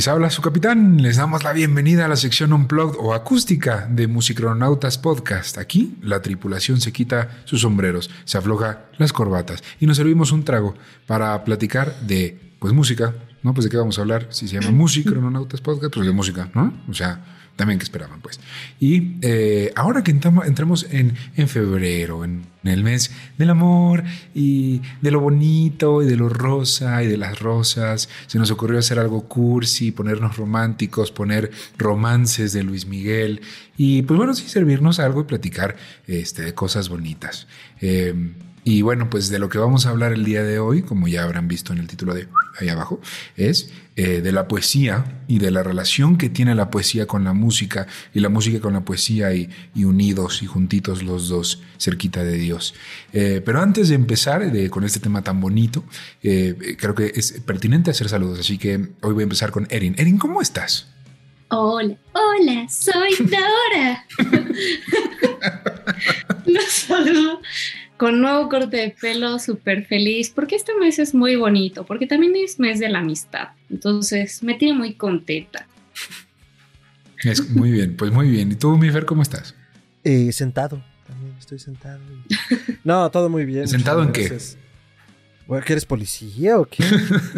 Les habla su capitán, les damos la bienvenida a la sección Unplugged o acústica de Musicronautas Podcast. Aquí la tripulación se quita sus sombreros, se afloja las corbatas y nos servimos un trago para platicar de, pues, música, ¿no? Pues de qué vamos a hablar, si se llama Musicronautas Podcast, pues de música, ¿no? O sea, también que esperaban, pues. Y eh, ahora que entramos en, en febrero, en, el mes del amor y de lo bonito y de lo rosa y de las rosas, se nos ocurrió hacer algo cursi, ponernos románticos, poner romances de Luis Miguel y pues bueno, sí, servirnos algo y platicar este, de cosas bonitas. Eh, y bueno, pues de lo que vamos a hablar el día de hoy, como ya habrán visto en el título de ahí abajo, es eh, de la poesía y de la relación que tiene la poesía con la música y la música con la poesía y, unidos y juntitos los dos cerquita de Dios. Eh, pero antes de empezar con este tema tan bonito, eh, creo que es pertinente hacer saludos, así que hoy voy a empezar con Erin. Erin, ¿cómo estás? Hola, hola, soy Dora. Los saludo con nuevo corte de pelo, súper feliz, porque este mes es muy bonito, porque también es mes de la amistad. Entonces, me tiene muy contenta. Es muy bien, pues muy bien. ¿Y tú, mi Fer, cómo estás? Eh, sentado, también estoy sentado. No, todo muy bien. ¿Sentado en qué? ¿Que eres policía o qué?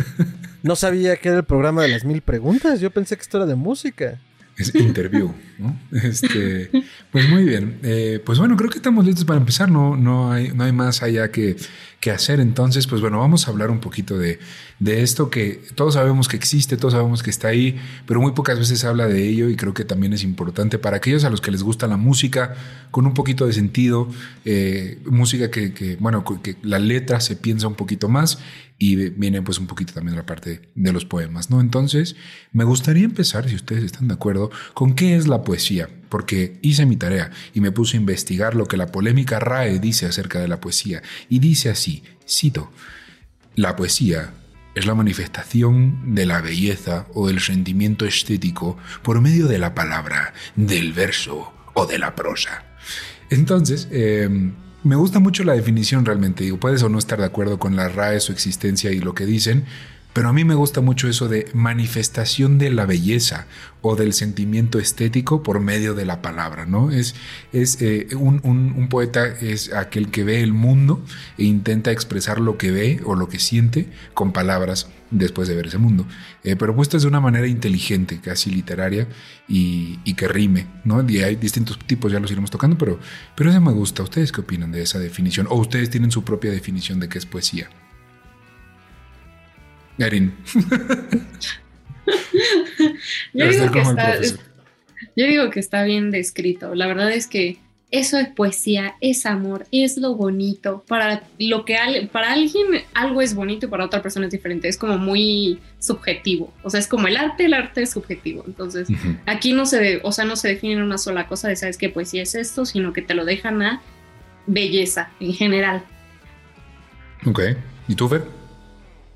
no sabía que era el programa de las mil preguntas. Yo pensé que esto era de música es interview, ¿no? Este, pues muy bien. Eh, pues bueno, creo que estamos listos para empezar. No, no, hay, no hay más allá que, que hacer. Entonces, pues bueno, vamos a hablar un poquito de, de esto que todos sabemos que existe, todos sabemos que está ahí, pero muy pocas veces se habla de ello y creo que también es importante para aquellos a los que les gusta la música con un poquito de sentido, eh, música que, bueno, que la letra se piensa un poquito más y viene pues un poquito también la parte de los poemas, ¿no? Entonces, me gustaría empezar, si ustedes están de acuerdo, con qué es la poesía, porque hice mi tarea y me puse a investigar lo que la polémica RAE dice acerca de la poesía, y dice así, cito, la poesía es la manifestación de la belleza o del sentimiento estético por medio de la palabra, del verso o de la prosa. Entonces, eh, me gusta mucho la definición realmente. Digo, puedes o no estar de acuerdo con la RAE, su existencia y lo que dicen, pero a mí me gusta mucho eso de manifestación de la belleza o del sentimiento estético por medio de la palabra, ¿no? Es, es eh, un, poeta es aquel que ve el mundo e intenta expresar lo que ve o lo que siente con palabras después de ver ese mundo, eh, pero puesto de una manera inteligente, casi literaria y, que rime, ¿no? Y hay distintos tipos, ya los iremos tocando, pero, pero eso me gusta. ¿Ustedes qué opinan de esa definición? ¿O ustedes tienen su propia definición de qué es poesía? Erin. yo, digo que está, bien descrito. La verdad es que eso es poesía, es amor, es lo bonito. Para lo que para alguien algo es bonito y para otra persona es diferente. Es como muy subjetivo. O sea, es como el arte, el arte es subjetivo. Entonces, aquí no se, o sea, no se define en una sola cosa de sabes que poesía es esto, sino que te lo dejan a belleza en general. Ok. ¿Y tú, Fer?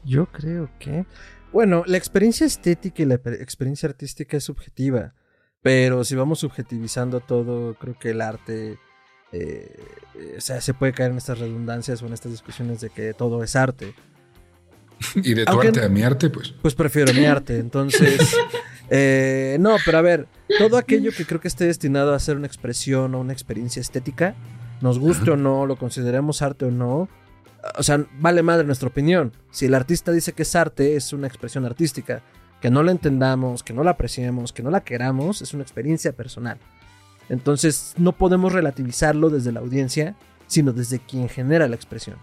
Yo creo que... Bueno, la experiencia estética y la experiencia artística es subjetiva, pero si vamos subjetivizando todo, creo que el arte... Eh, o sea, se puede caer en estas redundancias o en estas discusiones de que todo es arte. Y de tu arte a mi arte, pues. Pues prefiero mi arte. Entonces, eh, no, pero a ver, todo aquello que creo que esté destinado a ser una expresión o una experiencia estética, nos guste o no, lo consideremos arte o no, o sea, vale madre nuestra opinión. Si el artista dice que es arte, es una expresión artística. Que no la entendamos, que no la apreciemos, que no la queramos, es una experiencia personal. Entonces no podemos relativizarlo desde la audiencia, sino desde quien genera la expresión.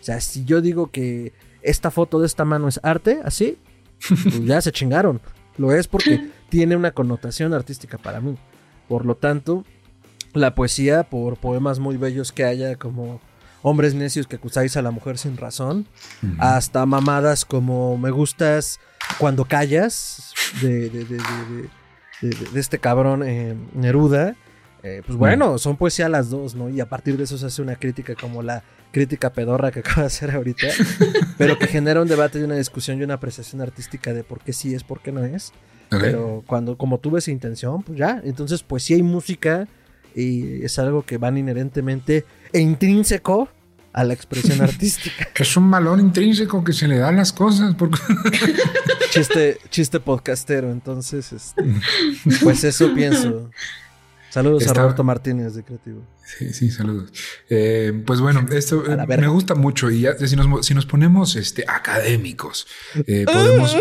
O sea, si yo digo que esta foto de esta mano es arte, así, pues ya se chingaron. Lo es porque tiene una connotación artística para mí. Por lo tanto, la poesía, por poemas muy bellos que haya como hombres necios que acusáis a la mujer sin razón, hasta mamadas como me gustas cuando callas de, de, de, de este cabrón eh, Neruda. Eh, pues bueno, son poesía las dos, ¿no? Y a partir de eso se hace una crítica como la crítica pedorra que acaba de hacer ahorita, pero que genera un debate y una discusión y una apreciación artística de por qué sí es, por qué no es. Pero cuando, como tuve esa intención, pues ya. Entonces, pues sí hay música y es algo que van inherentemente e intrínseco a la expresión artística. Es un valor intrínseco que se le da a las cosas. chiste, chiste podcastero, entonces, este, pues eso pienso. Saludos a Roberto Martínez de Creativo. Sí, sí, saludos. Eh, pues bueno, esto eh, me gusta mucho y ya si nos, si nos ponemos este, académicos, eh, podemos...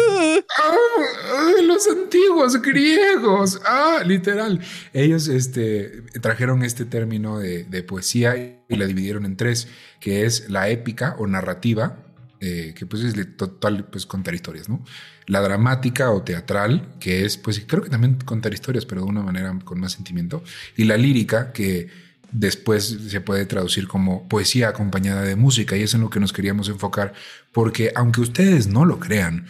Antiguos griegos, ah, literal. Ellos este, trajeron este término de, poesía y la dividieron en tres, que es la épica o narrativa, que pues es total, pues contar historias, ¿no? La dramática o teatral, que es, pues creo que también contar historias, pero de una manera con más sentimiento. Y la lírica, que después se puede traducir como poesía acompañada de música. Y es en lo que nos queríamos enfocar, porque aunque ustedes no lo crean,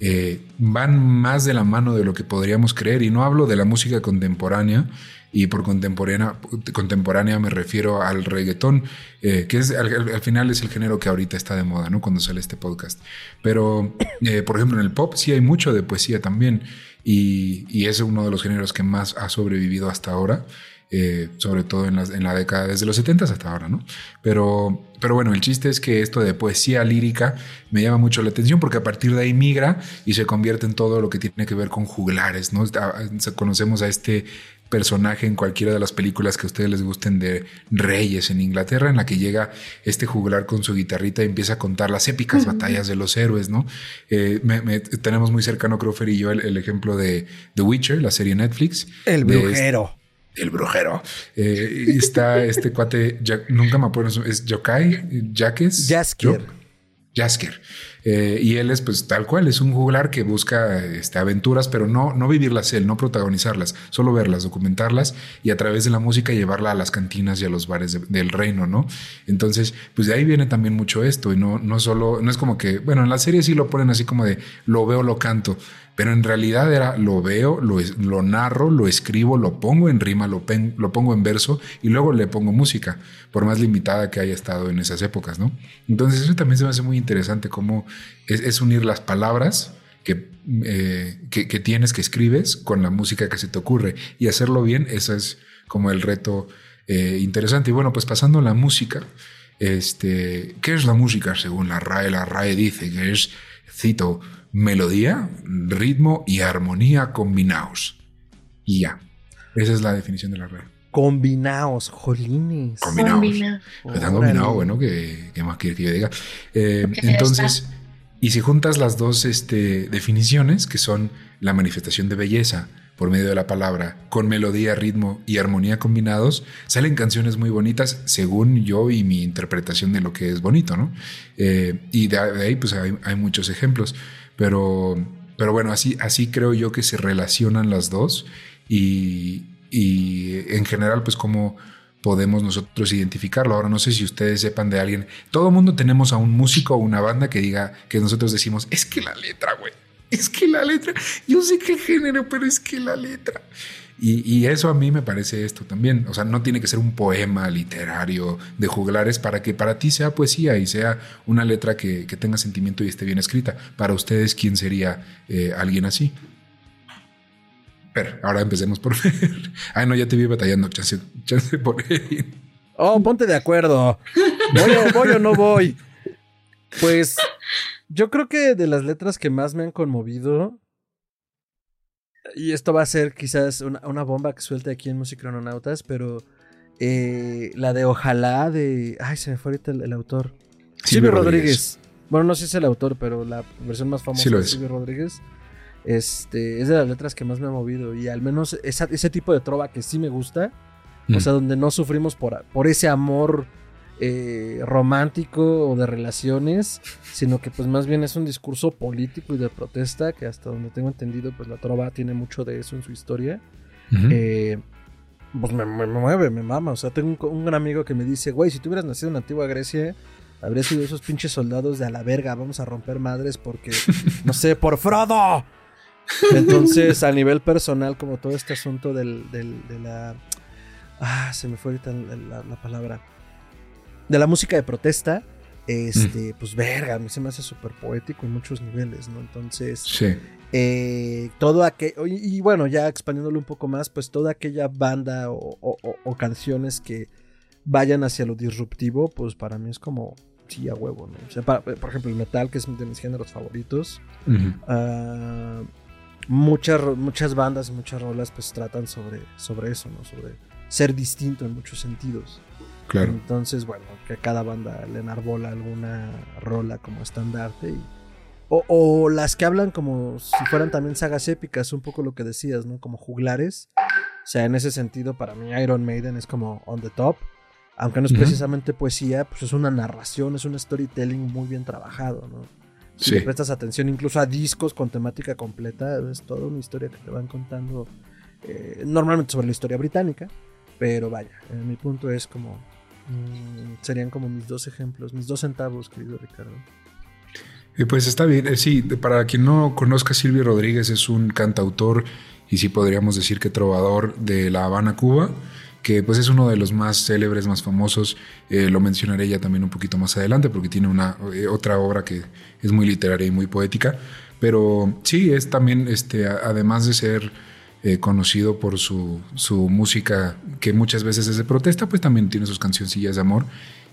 eh, van más de la mano de lo que podríamos creer. Y no hablo de la música contemporánea, y por contemporánea, contemporánea me refiero al reggaetón, eh, que es al, final es el género que ahorita está de moda, ¿no? Cuando sale este podcast. Pero, eh, por ejemplo, en el pop sí hay mucho de poesía también, y, y, es uno de los géneros que más ha sobrevivido hasta ahora. Eh, sobre todo en la, en la, década desde los 70 hasta ahora, ¿no? Pero, pero bueno, el chiste es que esto de poesía lírica me llama mucho la atención porque a partir de ahí migra y se convierte en todo lo que tiene que ver con juglares, ¿no? Conocemos a este personaje en cualquiera de las películas que a ustedes les gusten de reyes en Inglaterra, en la que llega este juglar con su guitarrita y empieza a contar las épicas batallas de los héroes, ¿no? Eh, tenemos muy cercano, Crawford y yo, el, ejemplo de The Witcher, la serie Netflix. El brujero el brujero. Eh, está este cuate, nunca me acuerdo, es Yokai, Jaques. Jasker. Jasker. Eh, y él es pues tal cual, es un juglar que busca este, aventuras, pero no, no vivirlas él, no protagonizarlas, solo verlas, documentarlas y a través de la música llevarla a las cantinas y a los bares del reino, ¿no? Entonces, pues de ahí viene también mucho esto y no, no solo, no es como que, bueno, en la serie sí lo ponen así como de lo veo, lo canto, pero en realidad era lo veo, lo, narro, lo escribo, lo pongo en rima, lo, lo, pongo en verso y luego le pongo música, por más limitada que haya estado en esas épocas, ¿no? Entonces eso también se me hace muy interesante cómo es, unir las palabras eh, que, que, tienes, que escribes, con la música que se te ocurre y hacerlo bien, eso es como el reto eh, interesante. Y bueno, pues pasando a la música, este, ¿qué es la música según la RAE? La RAE dice que es, cito, melodía, ritmo y armonía combinados. Y ya. Esa es la definición de la red. Combinados, jolines. Combinados. Están combinados, bueno, que, más quiere que yo diga. Eh, entonces, y si juntas las dos este, definiciones, que son la manifestación de belleza por medio de la palabra, con melodía, ritmo y armonía combinados, salen canciones muy bonitas según yo y mi interpretación de lo que es bonito, ¿no? Eh, y de ahí pues hay, muchos ejemplos. Pero, pero bueno, así, así creo yo que se relacionan las dos y, en general, pues cómo podemos nosotros identificarlo. Ahora no sé si ustedes sepan de alguien. Todo mundo tenemos a un músico o una banda que diga que nosotros decimos, es que la letra, güey. Es que la letra, yo sé qué género, pero es que la letra. Y, eso a mí me parece esto también. O sea, no tiene que ser un poema literario de juglares para que para ti sea poesía y sea una letra que, tenga sentimiento y esté bien escrita. Para ustedes, ¿quién sería eh, alguien así? Pero ahora empecemos por ver. Ay, no, ya te vi batallando. Chance, por. Oh, ponte de acuerdo. ¿Voy o, voy o no voy? Pues yo creo que de las letras que más me han conmovido y esto va a ser quizás una, bomba que suelte aquí en Musicrononautas, pero eh, la de Ojalá de... Ay, se me fue ahorita el, autor. Silvio Rodríguez. Bueno, no sé si es el autor, pero la versión más famosa de Silvio Rodríguez. Este, es de las letras que más me ha movido. Y al menos ese tipo de trova que sí me gusta. O mm. sea, donde no sufrimos por, por ese amor eh, romántico o de relaciones, sino que pues más bien es un discurso político y de protesta, que hasta donde tengo entendido, pues la trova tiene mucho de eso en su historia. Eh, pues me, mueve, me mama. O sea, tengo un, gran amigo que me dice, güey, si tú hubieras nacido en la antigua Grecia, habría sido esos pinches soldados de a la verga, vamos a romper madres porque, no sé, por Frodo. Entonces, a nivel personal, como todo este asunto del, de la... Ah, se me fue ahorita la palabra de la música de protesta, este, pues verga, a mí se me hace súper poético en muchos niveles, ¿no? Entonces, sí. eh, todo aquello, y, bueno, ya expandiéndolo un poco más, pues toda aquella banda o, canciones que vayan hacia lo disruptivo, pues para mí es como, sí, a huevo, ¿no? O sea, por ejemplo, el metal, que es de mis géneros favoritos. Ah, muchas, muchas bandas y muchas rolas pues tratan sobre, sobre eso, ¿no? Sobre ser distinto en muchos sentidos. Claro. Entonces, bueno, que cada banda le enarbola alguna rola como estandarte y o, las que hablan como si fueran también sagas épicas, un poco lo que decías, ¿no? Como juglares. O sea, en ese sentido, para mí Iron Maiden es como on the top. Aunque no es precisamente poesía, pues es una narración, es un storytelling muy bien trabajado, ¿no? Si le prestas atención incluso a discos con temática completa, es toda una historia que te van contando, eh, normalmente sobre la historia británica, pero vaya, mi punto es como, mm, serían como mis dos ejemplos, mis dos centavos, querido Ricardo. pues está bien, eh, sí, para quien no conozca, Silvio Rodríguez es un cantautor y sí podríamos decir que trovador de La Habana, Cuba que pues es uno de los más célebres, más famosos. Eh, lo mencionaré ya también un poquito más adelante porque tiene una eh, otra obra que es muy literaria y muy poética. Pero sí, es también, este, además de ser eh, conocido por su, su, música, que muchas veces es de protesta, pues también tiene sus cancioncillas de amor.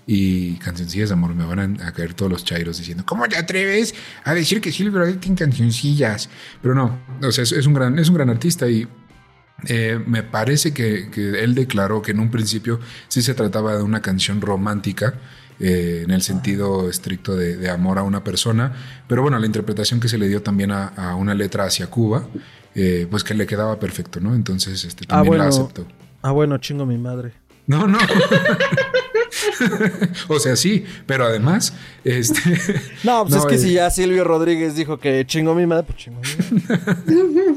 Y cancioncillas de amor, me van a, caer todos los chairos diciendo, ¿cómo te atreves a decir que Silver tiene cancioncillas? Pero no, o sea, es, un, gran, es un gran artista y eh, me parece que, él declaró que en un principio sí se trataba de una canción romántica. Eh, en el sentido estricto de, amor a una persona, pero bueno, la interpretación que se le dio también a, una letra hacia Cuba, eh, pues que le quedaba perfecto, ¿no? Entonces este, ah, también la aceptó. Ah, bueno, chingo mi madre. No, no. o sea, sí, pero además, este. No, pues es que si ya Silvio Rodríguez dijo que chingó mi madre, pues chingó mi madre.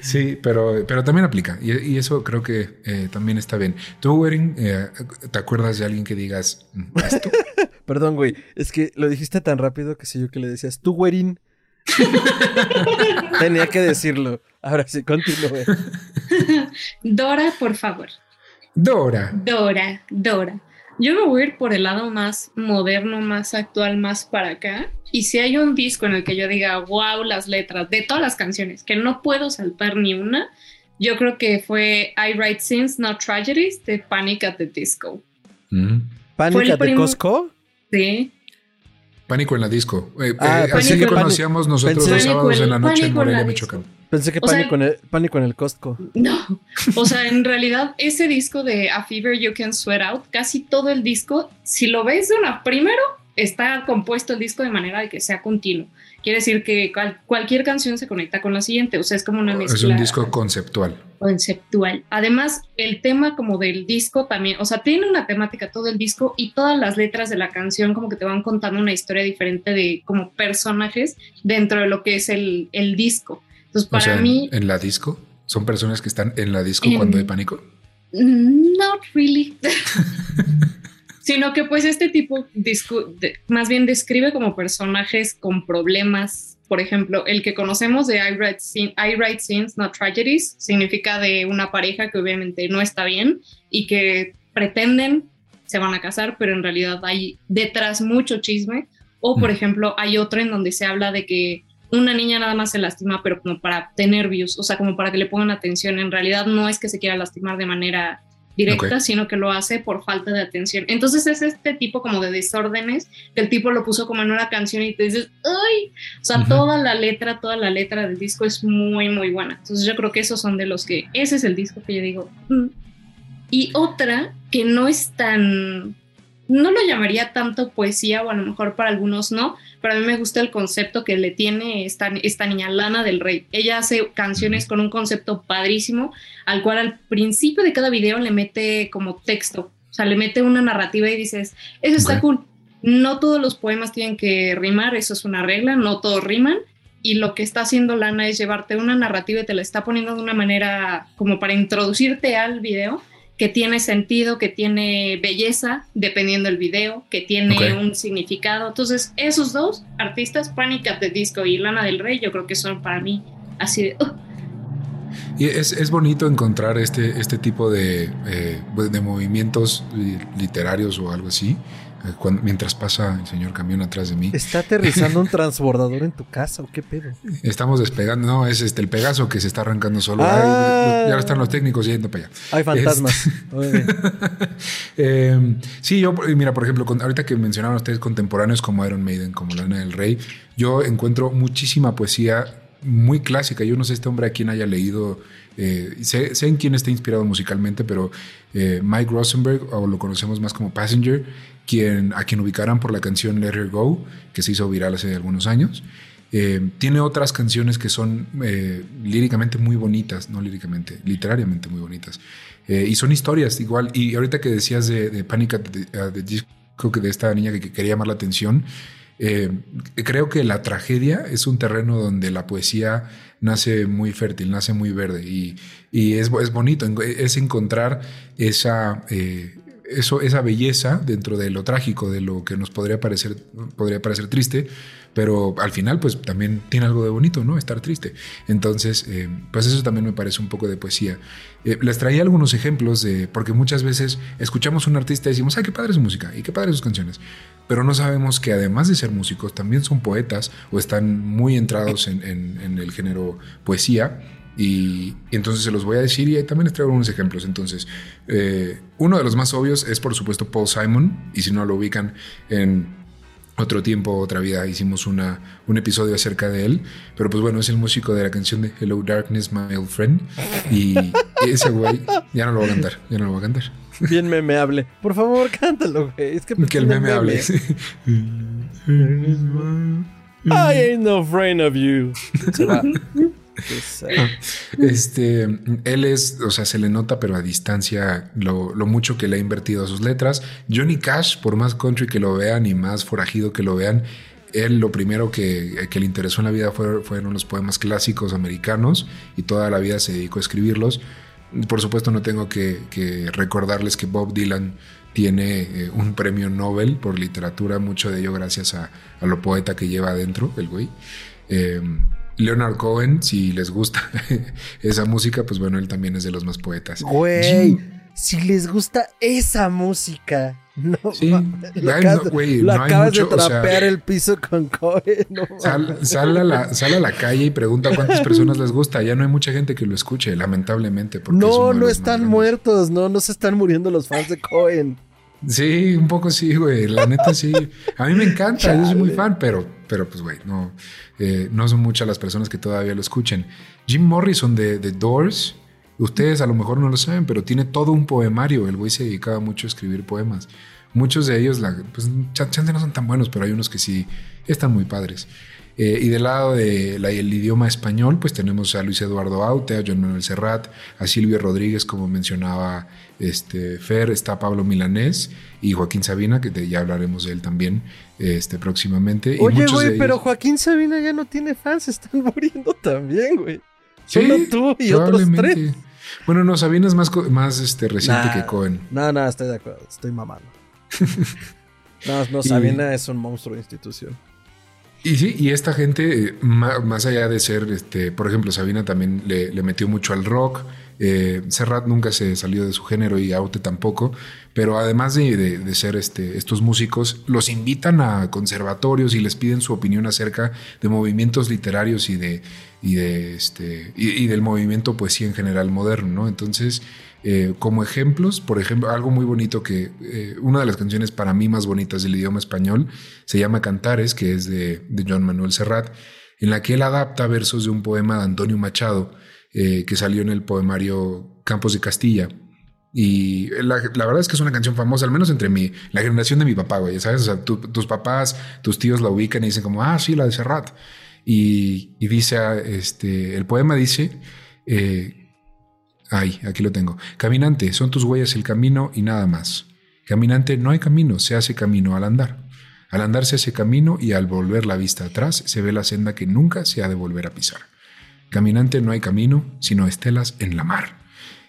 sí, pero, pero también aplica. Y, eso creo que eh, también está bien. Tú, Werin, eh, ¿te acuerdas de alguien que digas mm, esto? Perdón, güey. Es que lo dijiste tan rápido que sé yo que le decías, tú, Werin. Tenía que decirlo. Ahora sí, continúe. Dora, por favor. Dora. Dora, Dora. Yo me voy a ir por el lado más moderno, más actual, más para acá. Y si hay un disco en el que yo diga, wow, las letras de todas las canciones, que no puedo saltar ni una, yo creo que fue I Write Sins, Not Tragedies de Panic at the Disco. Mm. ¿Panic at the Costco? Sí. Pánico en la disco. Eh, ah, eh, así que conocíamos nosotros los sábados en la noche en Morelia, Michoacán. Pensé que pánico, en el, pánico en el Costco. No, o sea, en realidad ese disco de A Fever You Can Sweat Out, casi todo el disco, si lo ves de una primero, está compuesto el disco de manera de que sea continuo. Quiere decir que cualquier canción se conecta con la siguiente, o sea, es como una mezcla. Es un disco conceptual. Conceptual. Además, el tema como del disco también, o sea, tiene una temática todo el disco y todas las letras de la canción como que te van contando una historia diferente de como personajes dentro de lo que es el, el disco. Entonces, para mí... ¿En la disco? ¿Son personas que están en la disco cuando hay pánico? Not really. sino que pues este tipo más bien describe como personajes con problemas. Por ejemplo, el que conocemos de I Write, I Write Sins, Not Tragedies, significa de una pareja que obviamente no está bien y que pretenden se van a casar, pero en realidad hay detrás mucho chisme. O, por mm. ejemplo, hay otro en donde se habla de que una niña nada más se lastima, pero como para tener views, o sea, como para que le pongan atención. En realidad no es que se quiera lastimar de manera directa, sino que lo hace por falta de atención. Entonces es este tipo como de desórdenes que el tipo lo puso como en una canción y te dices, ¡ay! O sea, toda la letra, toda la letra del disco es muy, muy buena. Entonces yo creo que esos son de los que, ese es el disco que yo digo. Mm". Y otra que no es tan, no lo llamaría tanto poesía o a lo mejor para algunos no, pero a mí me gusta el concepto que le tiene esta, esta niña Lana del Rey. Ella hace canciones con un concepto padrísimo, al cual al principio de cada video le mete como texto, o sea, le mete una narrativa y dices, eso está cool. No todos los poemas tienen que rimar, eso es una regla, no todos riman. Y lo que está haciendo Lana es llevarte una narrativa y te la está poniendo de una manera como para introducirte al video que tiene sentido, que tiene belleza, dependiendo del video, que tiene un significado. Entonces, esos dos artistas, Panic at the Disco y Lana del Rey, yo creo que son para mí así de... Uh. Y es, bonito encontrar este, este tipo de, eh, de movimientos literarios o algo así, eh, mientras pasa el señor camión atrás de mí. ¿Está aterrizando un transbordador en tu casa o qué pedo? Estamos despegando, no, es este el Pegaso que se está arrancando solo. Ah. ya están los técnicos yendo para allá. Hay fantasmas. Em, sí, yo, mira, por ejemplo, ahorita que mencionaban ustedes contemporáneos como Iron Maiden, como Lana del Rey, yo encuentro muchísima poesía muy clásica. Yo no sé este hombre a quien haya leído, eh, sé, en quién está inspirado musicalmente, pero eh, Mike Rosenberg, o lo conocemos más como Passenger, a quien ubicarán por la canción Let Her Go, que se hizo viral hace algunos años. Eh, tiene otras canciones que son líricamente muy bonitas, no líricamente, literariamente muy bonitas. y son historias igual. Y ahorita que decías de, de Panic at the, Disco, que de esta niña que quería llamar la atención, eh, creo que la tragedia es un terreno donde la poesía nace muy fértil, nace muy verde y, es, bonito, es encontrar esa, eh, eso, esa belleza dentro de lo trágico, de lo que nos podría parecer, podría parecer triste, pero al final pues también tiene algo de bonito, ¿no? Estar triste. Entonces, eh, pues eso también me parece un poco de poesía. les traía algunos ejemplos de, porque muchas veces escuchamos a un artista y decimos, ay, qué padre su música y qué padre sus canciones pero no sabemos que además de ser músicos también son poetas o están muy entrados en, el género poesía. Y, entonces se los voy a decir y también les traigo unos ejemplos. Entonces, eh, uno de los más obvios es por supuesto Paul Simon, y si no lo ubican en otro tiempo, otra vida, hicimos una, un episodio acerca de él, pero pues bueno, es el músico de la canción de Hello Darkness, My Old Friend, y ese güey ya no lo va a cantar, ya no lo va a cantar. Bien memeable. Por favor, cántalo, güey. Es que, que el meme hable. I ain't no friend of you. Este, él es, o sea, se le nota, pero a distancia, lo, mucho que le ha invertido a sus letras. Johnny Cash, por más country que lo vean y más forajido que lo vean, él lo primero que, le interesó en la vida fueron los poemas clásicos americanos y toda la vida se dedicó a escribirlos. Por supuesto no tengo que, recordarles que Bob Dylan tiene eh, un premio Nobel por literatura, mucho de ello gracias a, lo poeta que lleva adentro, el güey. Eh, Leonard Cohen, si les gusta esa música, pues bueno, él también es de los más poetas. Güey, si les gusta esa música. No, sí, lo acabas, de trapear el piso con Cohen. sal, a la, a la, calle y pregunta cuántas personas les gusta. Ya no hay mucha gente que lo escuche, lamentablemente. no, no están muertos, no, no se están muriendo los fans de Cohen. Sí, un poco sí, güey. La neta sí. A mí me encanta, yo soy muy fan, pero, pero pues, güey, no, eh, no son muchas las personas que todavía lo escuchen. Jim Morrison de The Doors Ustedes a lo mejor no lo saben, pero tiene todo un poemario. El güey se dedicaba mucho a escribir poemas. Muchos de ellos, la, pues, chance no son tan buenos, pero hay unos que sí están muy padres. Eh, y del lado del idioma español, pues tenemos a Luis Eduardo Aute, a John Manuel Serrat, a Silvio Rodríguez, como mencionaba este, Fer, está Pablo Milanés y Joaquín Sabina, que ya hablaremos de él también este, próximamente. Oye, güey, pero Joaquín Sabina ya no tiene fans, están muriendo también, güey. Solo tú y otros tres. Bueno, no, Sabina es más, más este, reciente que Cohen. No, no, estoy de acuerdo, estoy mamando. no, no, Sabina es un monstruo de institución. Y sí, y esta gente, más allá de ser, este, por ejemplo, Sabina también le, le metió mucho al rock. Eh, Serrat nunca se salió de su género y Aute tampoco, pero además de, ser este, estos músicos, los invitan a conservatorios y les piden su opinión acerca de movimientos literarios y de, y de este y, del movimiento poesía en general moderno, ¿no? Entonces, eh, como ejemplos, por ejemplo, algo muy bonito que eh, una de las canciones para mí más bonitas del idioma español se llama Cantares, que es de, de John Manuel Serrat, en la que él adapta versos de un poema de Antonio Machado eh, que salió en el poemario Campos de Castilla. Y la, verdad es que es una canción famosa, al menos entre mi, la generación de mi papá, güey, ¿sabes? Tus papás, tus tíos la ubican y dicen como, ah, sí, la de Serrat. Y, dice, ah, este, el poema dice, eh, ay, aquí lo tengo, caminante, son tus huellas el camino y nada más. Caminante, no hay camino, se hace camino al andar. Al andar se hace camino y al volver la vista atrás se ve la senda que nunca se ha de volver a pisar. Caminante no hay camino, sino estelas en la mar.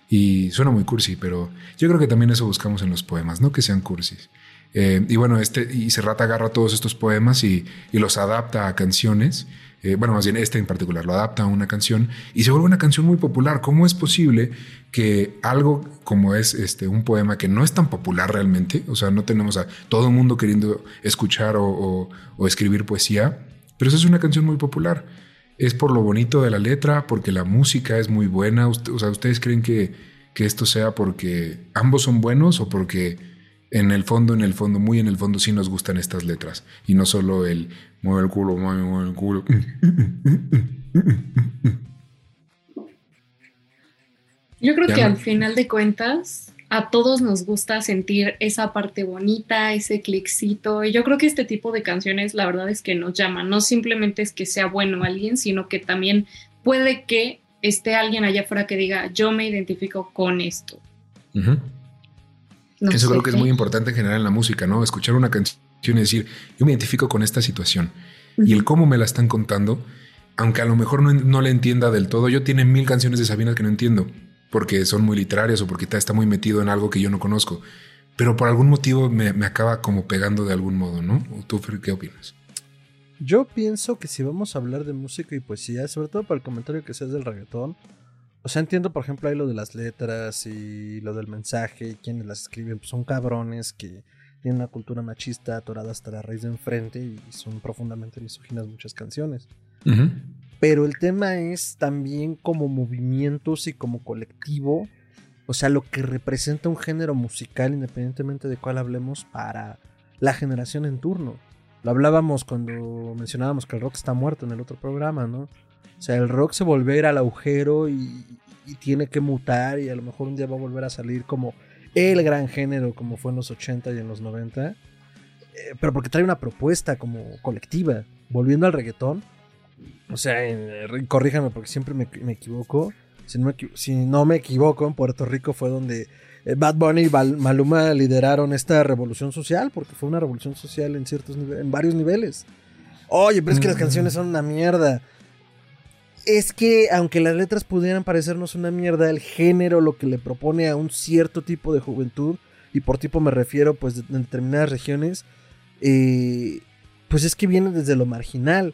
Y suena muy cursi, pero yo creo que también eso buscamos en los poemas, no que sean cursis. Eh, y bueno, este, y Serrat agarra todos estos poemas y, los adapta a canciones eh, bueno, más bien este en particular, lo adapta a una canción y se vuelve una canción muy popular. ¿Cómo es posible que algo como es este, un poema que no es tan popular realmente, o sea, no tenemos a todo el mundo queriendo escuchar o, escribir poesía, pero eso es una canción muy popular? Es por lo bonito de la letra, porque la música es muy buena. o sea, ¿ustedes creen que, que esto sea porque ambos son buenos o porque en el fondo, en el fondo, muy en el fondo sí nos gustan estas letras y no solo el mueve el culo, mueve, mueve el culo. Yo creo que al final de cuentas a todos nos gusta sentir esa parte bonita, ese cliccito. Y yo creo que este tipo de canciones, la verdad es que nos llaman. No simplemente es que sea bueno alguien, sino que también puede que esté alguien allá afuera que diga, yo me identifico con esto. Eso creo que es muy importante en general en la música, ¿no? Escuchar una canción y decir, yo me identifico con esta situación. Y el cómo me la están contando, aunque a lo mejor no, no le entienda del todo, yo tiene mil canciones de Sabina que no entiendo, porque son muy literarias o porque está muy metido en algo que yo no conozco. Pero por algún motivo me, me acaba como pegando de algún modo, ¿no? ¿Tú qué opinas? Yo pienso que si vamos a hablar de música y poesía, sobre todo para el comentario que seas del reggaetón, o sea, entiendo, por ejemplo, ahí lo de las letras y lo del mensaje, y quienes las escriben, pues son cabrones que tienen una cultura machista atorada hasta la raíz de enfrente y son profundamente misóginas muchas canciones. Pero el tema es también como movimientos y como colectivo, o sea, lo que representa un género musical, independientemente de cuál hablemos, para la generación en turno. Lo hablábamos cuando mencionábamos que el rock está muerto en el otro programa, ¿no? O sea, el rock se volver al agujero y, tiene que mutar y a lo mejor un día va a volver a salir como el gran género como fue en los 80 y en los 90. Eh, pero porque trae una propuesta como colectiva. Volviendo al reggaetón. O sea, en, corríjame porque siempre me, equivoco. Si no me, equivoco, en Puerto Rico fue donde eh, Bad Bunny y Maluma lideraron esta revolución social, porque fue una revolución social en ciertos en varios niveles. Oye, pero es que las canciones son una mierda es que aunque las letras pudieran parecernos una mierda, el género lo que le propone a un cierto tipo de juventud, y por tipo me refiero pues de, determinadas regiones, eh, pues es que viene desde lo marginal.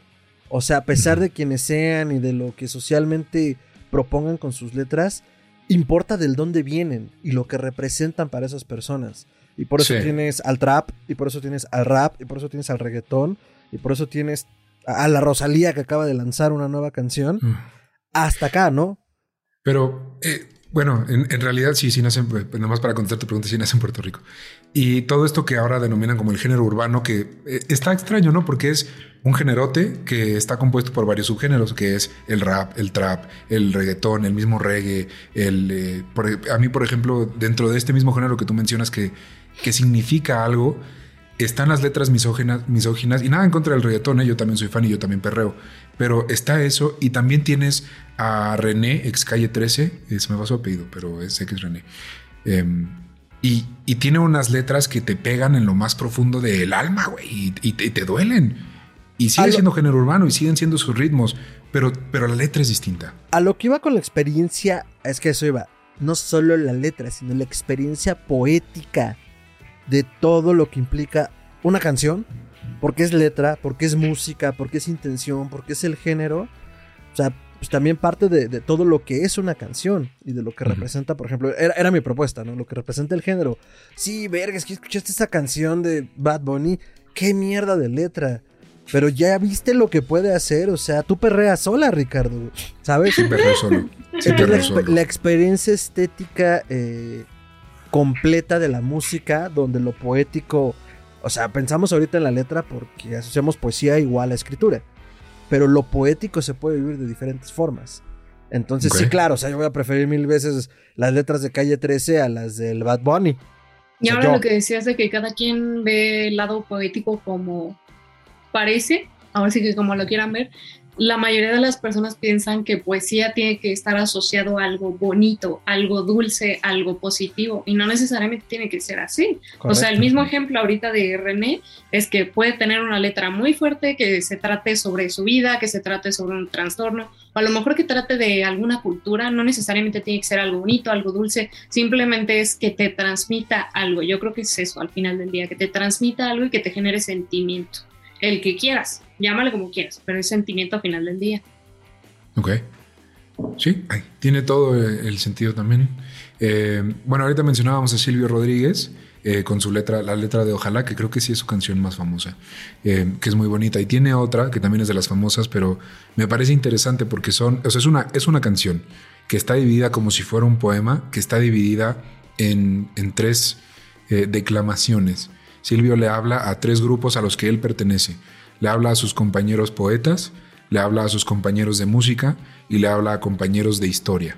O sea, a pesar de quienes sean y de lo que socialmente propongan con sus letras, importa del dónde vienen y lo que representan para esas personas. Y por eso tienes al trap, y por eso tienes al rap, y por eso tienes al reggaetón, y por eso tienes a la Rosalía que acaba de lanzar una nueva canción, mm. hasta acá, ¿no? Pero, eh, bueno, en, realidad sí, sí nacen, pues, nomás para contestar tu pregunta, sí nace en Puerto Rico. Y todo esto que ahora denominan como el género urbano, que eh, está extraño, ¿no? Porque es un generote que está compuesto por varios subgéneros, que es el rap, el trap, el reggaetón, el mismo reggae, el... Eh, a mí, por ejemplo, dentro de este mismo género que tú mencionas que, que significa algo, están las letras misóginas, misóginas y nada en contra del reggaetón, ¿eh? yo también soy fan y yo también perreo, pero está eso y también tienes a René, ex calle 13, se me va su apellido, pero sé que es René. Em, y, tiene unas letras que te pegan en lo más profundo del alma, güey, y, te, duelen. Y sigue siendo género urbano y siguen siendo sus ritmos, pero, pero la letra es distinta. A lo que iba con la experiencia, es que eso iba, no solo la letra, sino la experiencia poética de todo lo que implica una canción, porque es letra, porque es música, porque es intención, porque es el género. O sea, pues también parte de, todo lo que es una canción y de lo que representa, por ejemplo, era, mi propuesta, ¿no? Lo que representa el género. Sí, verga, es que escuchaste esa canción de Bad Bunny, qué mierda de letra. Pero ya viste lo que puede hacer, o sea, tú perreas sola, Ricardo, ¿sabes? Sí, perreo solo. la, experiencia estética eh, completa de la música, donde lo poético, o sea, pensamos ahorita en la letra porque asociamos poesía igual a escritura, pero lo poético se puede vivir de diferentes formas. Entonces, sí, claro, o sea, yo voy a preferir mil veces las letras de calle 13 a las del Bad Bunny. Y ahora lo que decías de que cada quien ve el lado poético como parece, ahora sí que como lo quieran ver, la mayoría de las personas piensan que poesía tiene que estar asociado a algo bonito, algo dulce, algo positivo, y no necesariamente tiene que ser así. O sea, el mismo ejemplo ahorita de René es que puede tener una letra muy fuerte que se trate sobre su vida, que se trate sobre un trastorno, o a lo mejor que trate de alguna cultura, no necesariamente tiene que ser algo bonito, algo dulce, simplemente es que te transmita algo. Yo creo que es eso al final del día, que te transmita algo y que te genere sentimiento, el que quieras llámale como quieras, pero es sentimiento al final del día. Ok. Sí, tiene todo el sentido también. Eh, bueno, ahorita mencionábamos a Silvio Rodríguez. Eh, con su letra, la letra de Ojalá, que creo que sí es su canción más famosa, eh, que es muy bonita. Y tiene otra que también es de las famosas, pero me parece interesante porque son, o sea, es una, es una canción que está dividida como si fuera un poema, que está dividida en, en tres declamaciones. Silvio le habla a tres grupos a los que él pertenece. Le habla a sus compañeros poetas, le habla a sus compañeros de música y le habla a compañeros de historia.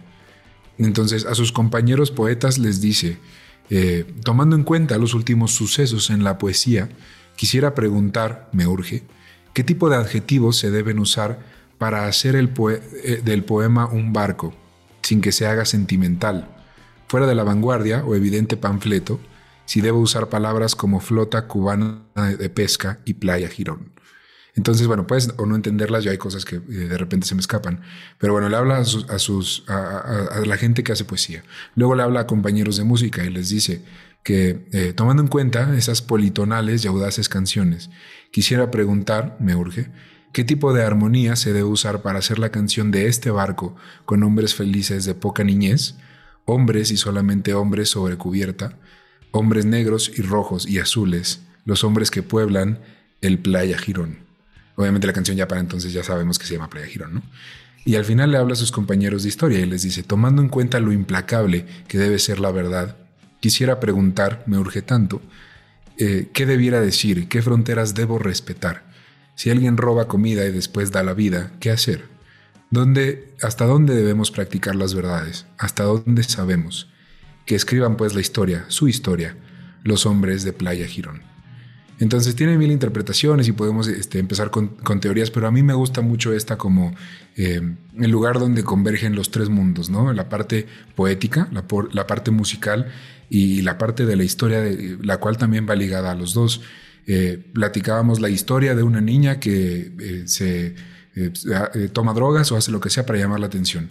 Entonces a sus compañeros poetas les dice, eh, tomando en cuenta los últimos sucesos en la poesía, quisiera preguntar, me urge, ¿qué tipo de adjetivos se deben usar para hacer el eh, del poema un barco, sin que se haga sentimental, fuera de la vanguardia o evidente panfleto, si debo usar palabras como flota cubana de pesca y playa Girón? Entonces, bueno, puedes o no entenderlas, ya hay cosas que eh, de repente se me escapan. Pero bueno, le habla a, sus, a, la gente que hace poesía. Luego le habla a compañeros de música y les dice que, eh, tomando en cuenta esas politonales y audaces canciones, quisiera preguntar, me urge, ¿qué tipo de armonía se debe usar para hacer la canción de este barco con hombres felices de poca niñez, hombres y solamente hombres sobre cubierta, hombres negros y rojos y azules, los hombres que pueblan el Playa Girón? Obviamente la canción ya para entonces ya sabemos que se llama Playa Girón, ¿no? Y al final le habla a sus compañeros de historia y les dice, tomando en cuenta lo implacable que debe ser la verdad, quisiera preguntar, me urge tanto, eh, ¿qué debiera decir? ¿Qué fronteras debo respetar? Si alguien roba comida y después da la vida, ¿qué hacer? ¿Dónde, ¿Hasta dónde debemos practicar las verdades? ¿Hasta dónde sabemos? Que escriban pues la historia, su historia, los hombres de Playa Girón. Entonces tiene mil interpretaciones y podemos este, empezar con, teorías, pero a mí me gusta mucho esta como eh, el lugar donde convergen los tres mundos, ¿no? La parte poética, la, parte musical y la parte de la historia, de, la cual también va ligada a los dos. Eh, platicábamos la historia de una niña que eh, se toma drogas o hace lo que sea para llamar la atención.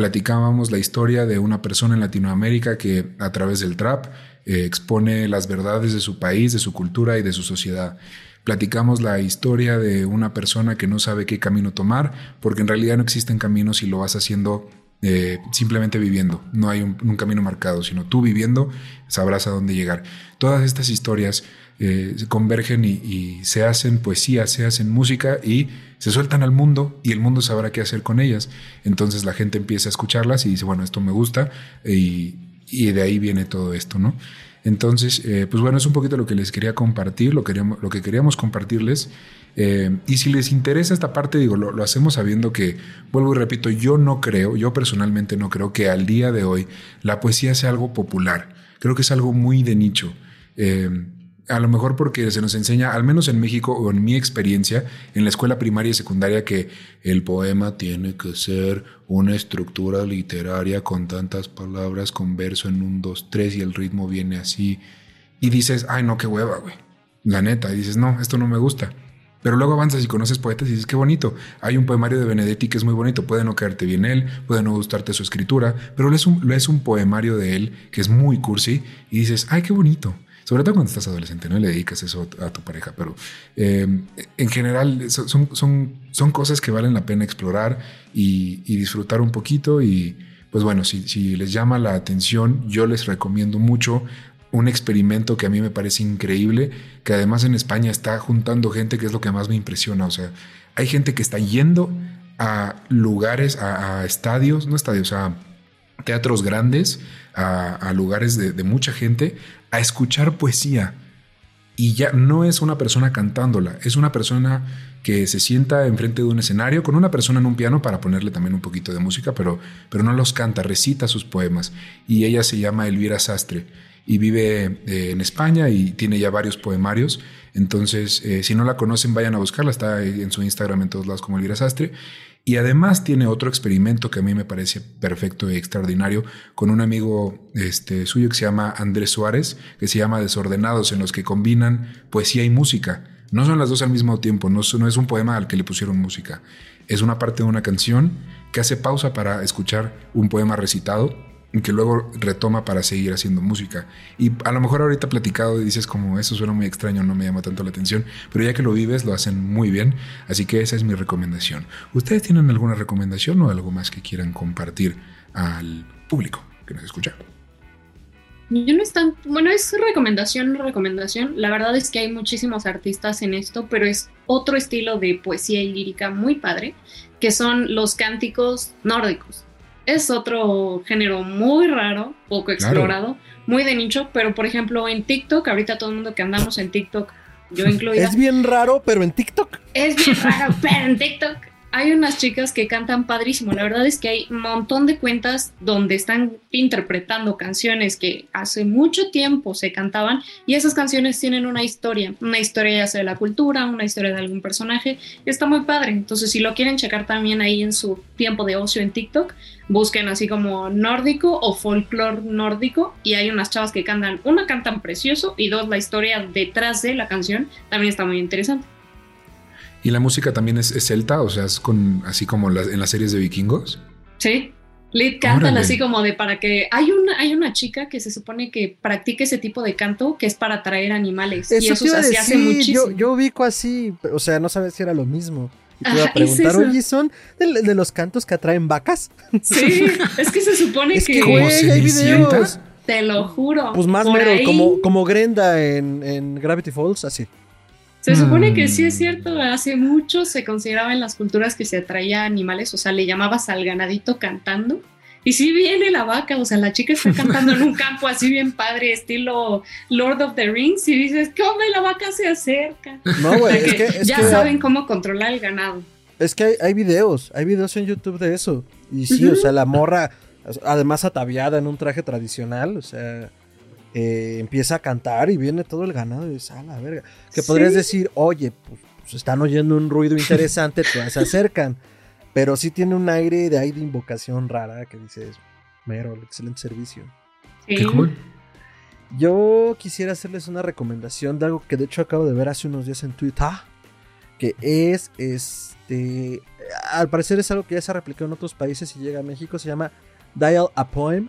Platicábamos la historia de una persona en Latinoamérica que a través del trap eh, expone las verdades de su país, de su cultura y de su sociedad. Platicamos la historia de una persona que no sabe qué camino tomar, porque en realidad no existen caminos y lo vas haciendo eh, simplemente viviendo. No hay un, camino marcado, sino tú viviendo sabrás a dónde llegar. Todas estas historias eh, convergen y, y, se hacen poesía, se hacen música y se sueltan al mundo y el mundo sabrá qué hacer con ellas. Entonces la gente empieza a escucharlas y dice, bueno, esto me gusta y y de ahí viene todo esto, ¿no? Entonces, eh, pues bueno, es un poquito lo que les quería compartir, lo, queríamos, lo que queríamos compartirles. Eh, y si les interesa esta parte, digo, lo, lo, hacemos sabiendo que, vuelvo y repito, yo no creo, yo personalmente no creo que al día de hoy la poesía sea algo popular. Creo que es algo muy de nicho. Eh, a lo mejor porque se nos enseña, al menos en México o en mi experiencia, en la escuela primaria y secundaria, que el poema tiene que ser una estructura literaria con tantas palabras, con verso en un, dos, tres y el ritmo viene así. Y dices, ay, no, qué hueva, güey. La neta, y dices, no, esto no me gusta. Pero luego avanzas y conoces poetas y dices, qué bonito. Hay un poemario de Benedetti que es muy bonito. Puede no caerte bien él, puede no gustarte su escritura, pero es un, es un poemario de él que es muy cursi y dices, ay, qué bonito. Sobre todo cuando estás adolescente, no le dedicas eso a tu pareja, pero eh, en general son, cosas que valen la pena explorar y, disfrutar un poquito. Y pues bueno, si, les llama la atención, yo les recomiendo mucho un experimento que a mí me parece increíble, que además en España está juntando gente, que es lo que más me impresiona. O sea, hay gente que está yendo a lugares, a, estadios, no estadios, a teatros grandes, a, lugares de, mucha gente, a escuchar poesía. Y ya no es una persona cantándola, es una persona que se sienta enfrente de un escenario con una persona en un piano para ponerle también un poquito de música, pero, pero no los canta, recita sus poemas. Y ella se llama Elvira Sastre y vive eh, en España y tiene ya varios poemarios. Entonces, eh, si no la conocen, vayan a buscarla. Está en su Instagram en todos lados como Elvira Sastre. Y además tiene otro experimento que a mí me parece perfecto y extraordinario con un amigo este, suyo que se llama Andrés Suárez, que se llama Desordenados, en los que combinan poesía y música. No son las dos al mismo tiempo, no, no es un poema al que le pusieron música. Es una parte de una canción que hace pausa para escuchar un poema recitado que luego retoma para seguir haciendo música. Y a lo mejor ahorita platicado y dices como eso suena muy extraño, no me llama tanto la atención, pero ya que lo vives lo hacen muy bien, así que esa es mi recomendación. ¿Ustedes tienen alguna recomendación o algo más que quieran compartir al público que nos escucha? Yo no es tan, bueno, es recomendación, recomendación. La verdad es que hay muchísimos artistas en esto, pero es otro estilo de poesía y lírica muy padre, que son los cánticos nórdicos es otro género muy raro, poco explorado, muy de nicho, pero por ejemplo en TikTok, ahorita todo el mundo que andamos en TikTok, yo incluida. Es bien raro, pero en TikTok. Es bien raro, pero en TikTok hay unas chicas que cantan padrísimo. La verdad es que hay un montón de cuentas donde están interpretando canciones que hace mucho tiempo se cantaban y esas canciones tienen una historia, una historia ya sea de la cultura, una historia de algún personaje. Está muy padre. Entonces, si lo quieren checar también ahí en su tiempo de ocio en TikTok, busquen así como nórdico o folclore nórdico y hay unas chavas que cantan, una cantan precioso y dos la historia detrás de la canción también está muy interesante. Y la música también es, celta, o sea, es con así como en las series de vikingos. Sí. Lid cantan así como de para que hay una hay una chica que se supone que practica ese tipo de canto que es para atraer animales y eso se hace muchísimo. Yo, yo ubico así, o sea, no sabes si era lo mismo. Y te iba a preguntar, oye, ¿son de, los cantos que atraen vacas? Sí, es que se supone es que, güey, hay videos. Te lo juro. Pues más mero, como, como Grenda en, en Gravity Falls, así. Se supone que sí es mm. cierto, hace mucho se consideraba en las culturas que se atraía animales, o sea, le llamabas al ganadito cantando. Y sí viene la vaca, o sea, la chica está cantando en un campo así bien padre, estilo Lord of the Rings, y dices, ¿cómo la vaca se acerca? No, güey, es que, ya saben cómo controlar el ganado. Es que hay, videos, hay videos en YouTube de eso. Y sí, o sea, la morra, además ataviada en un traje tradicional, o sea, eh, empieza a cantar y viene todo el ganado y dice, a la verga. Que podrías decir, oye, pues, pues, están oyendo un ruido interesante, pues se acercan. Pero sí tiene un aire de ahí de invocación rara que dices, mero, excelente servicio. Qué cool. Yo quisiera hacerles una recomendación de algo que de hecho acabo de ver hace unos días en Twitter. Que es este. Al parecer es algo que ya se ha replicado en otros países y llega a México. Se llama Dial a Poem.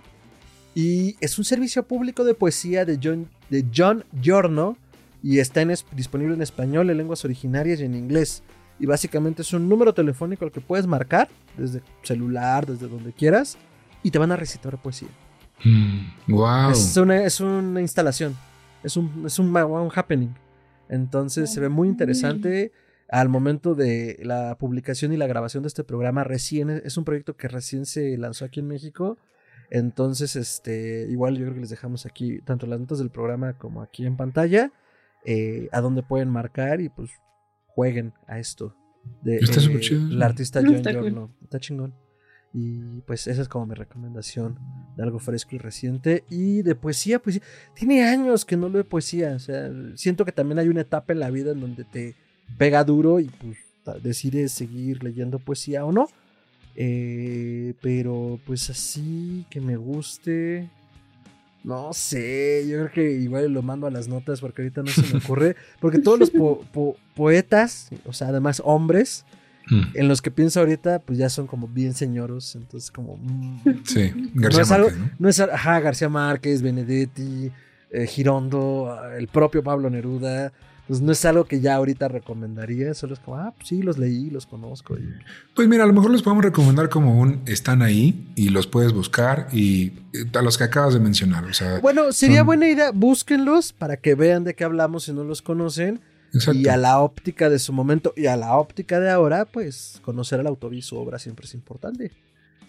Y es un servicio público de poesía de John, de John Giorno y está disponible en español, en lenguas originarias y en inglés. Y básicamente es un número telefónico al que puedes marcar desde celular, desde donde quieras, y te van a recitar poesía. wow. Mm, es una, es una instalación, es un, es un, happening. Entonces se ve muy interesante. Al momento de la publicación y la grabación de este programa, recién es un proyecto que recién se lanzó aquí en México entonces, este, igual yo creo que les dejamos aquí tanto las notas del programa como aquí en pantalla, eh, a donde pueden marcar y pues jueguen a esto. De, está chido. El artista John está, está chingón. Y pues esa es como mi recomendación de algo fresco y reciente. Y de poesía, pues tiene años que no leo poesía. O sea, siento que también hay una etapa en la vida en donde te pega duro y pues decides seguir leyendo poesía o no. Eh, pero pues así que me guste. No sé, yo creo que igual lo mando a las notas porque ahorita no se me ocurre. Porque todos los poetas, o sea, además hombres, mm. en los que pienso ahorita, pues ya son como bien señoros. Entonces, como. Mm, sí, García Márquez. ¿no? es, ajá, García Márquez, Benedetti, eh, Girondo, el propio Pablo Neruda. Pues no es algo que ya ahorita recomendaría, solo es como, ah, pues sí, los leí, los conozco. Pues mira, a lo mejor los podemos recomendar como un están ahí y los puedes buscar y eh, a los que acabas de mencionar. O sea, bueno, sería buena idea, búsquenlos para que vean de qué hablamos si no los conocen. Y a la óptica de su momento y a la óptica de ahora, pues conocer al autor y su obra siempre es importante.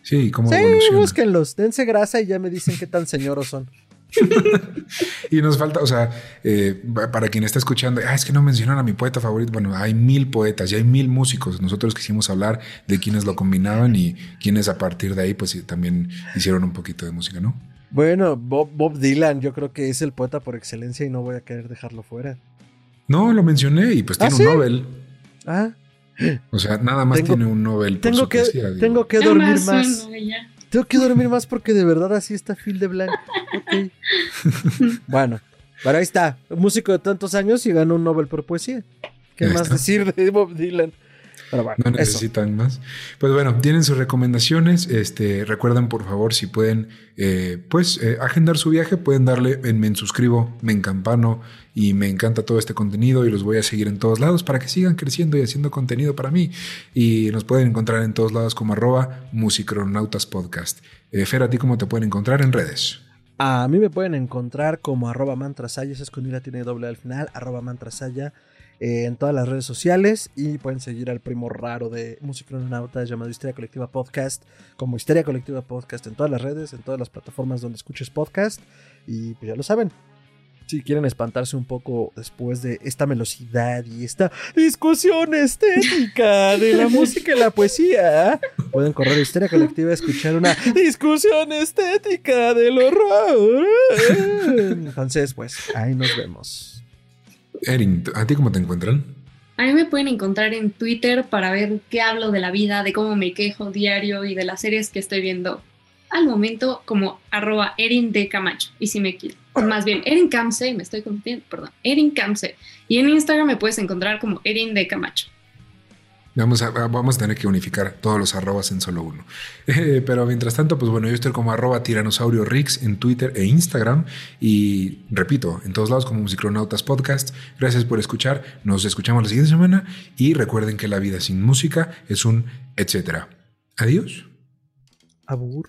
Sí, como Sí, búsquenlos, dense grasa y ya me dicen qué tan señoros son. y nos falta, o sea, eh, para quien está escuchando, ah, es que no mencionan a mi poeta favorito. Bueno, hay mil poetas y hay mil músicos. Nosotros quisimos hablar de quienes lo combinaban y quienes a partir de ahí, pues también hicieron un poquito de música, ¿no? Bueno, Bob, Bob Dylan, yo creo que es el poeta por excelencia y no voy a querer dejarlo fuera. No, lo mencioné y pues tiene ¿Ah, un Nobel. Ah. O sea, nada más tiene un Nobel. Por tengo, que, tengo que dormir más. Tengo que dormir más porque de verdad así está Phil de Blanc. bueno, pero ahí está. músico de tantos años y ganó un Nobel por poesía. ¿Qué más decir de Bob Dylan? No necesitan más. Pues bueno, tienen sus recomendaciones. Este, recuerden por favor si pueden, eh, pues eh, agendar su viaje, pueden darle en me suscribo, me encampano y me encanta todo este contenido y los voy a seguir en todos lados para que sigan creciendo y haciendo contenido para mí. Y nos pueden encontrar en todos lados como arroba musicronautas podcast. Eh, Fer, ¿a ti cómo te pueden encontrar en redes? A mí me pueden encontrar como arroba mantrasaya, esa es con tiene doble al final, arroba mantrasaya eh, en todas las redes sociales y pueden seguir al primo raro de Musicronautas llamado Historia Colectiva Podcast como Historia Colectiva Podcast en todas las redes, en todas las plataformas donde escuches podcast y pues ya lo saben. Si quieren espantarse un poco después de esta velocidad y esta discusión estética de la música y la poesía, pueden correr a Historia Colectiva a escuchar una discusión estética del horror. Entonces, pues ahí nos vemos. Erin, ¿a ti cómo te encuentran? A mí me pueden encontrar en Twitter para ver qué hablo de la vida, de cómo me quejo diario y de las series que estoy viendo al momento como arroba Erin de Camacho. Y si me quiero, más bien Erin Camse, me estoy confundiendo, perdón, Erin Camse. Y en Instagram me puedes encontrar como Erin de Camacho. Vamos a, vamos a tener que unificar todos los arrobas en solo uno. Eh, pero mientras tanto, pues bueno, yo estoy como arroba tiranosaurio Rix en Twitter e Instagram. Y repito, en todos lados como Musicronautas Podcast. Gracias por escuchar. Nos escuchamos la siguiente semana. Y recuerden que la vida sin música es un etcétera. Adiós. Abur.